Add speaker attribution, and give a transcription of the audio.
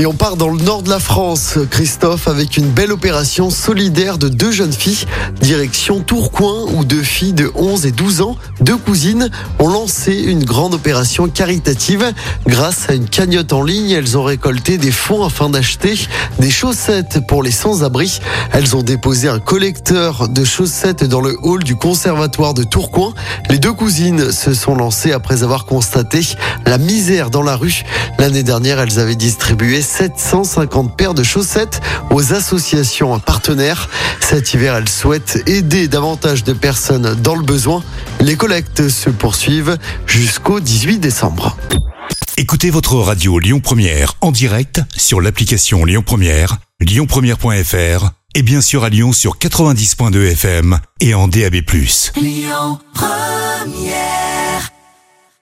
Speaker 1: Et on part dans le nord de la France, Christophe, avec une belle opération solidaire de deux jeunes filles. Direction Tourcoing, où deux filles de 11 et 12 ans, deux cousines, ont lancé une grande opération caritative. Grâce à une cagnotte en ligne, elles ont récolté des fonds afin d'acheter des chaussettes pour les sans-abri. Elles ont déposé un collecteur de chaussettes dans le hall du conservatoire de Tourcoing. Les deux cousines se sont lancées après avoir constaté la misère dans la rue. L'année dernière, elles avaient distribué 750 paires de chaussettes aux associations partenaires. Cet hiver, elles souhaitent aider davantage de personnes dans le besoin. Les collectes se poursuivent jusqu'au 18 décembre.
Speaker 2: Écoutez votre radio Lyon Première en direct sur l'application Lyon Première, lyonpremière.fr et bien sûr à Lyon sur 90.2 FM et en DAB+.
Speaker 3: Lyon Première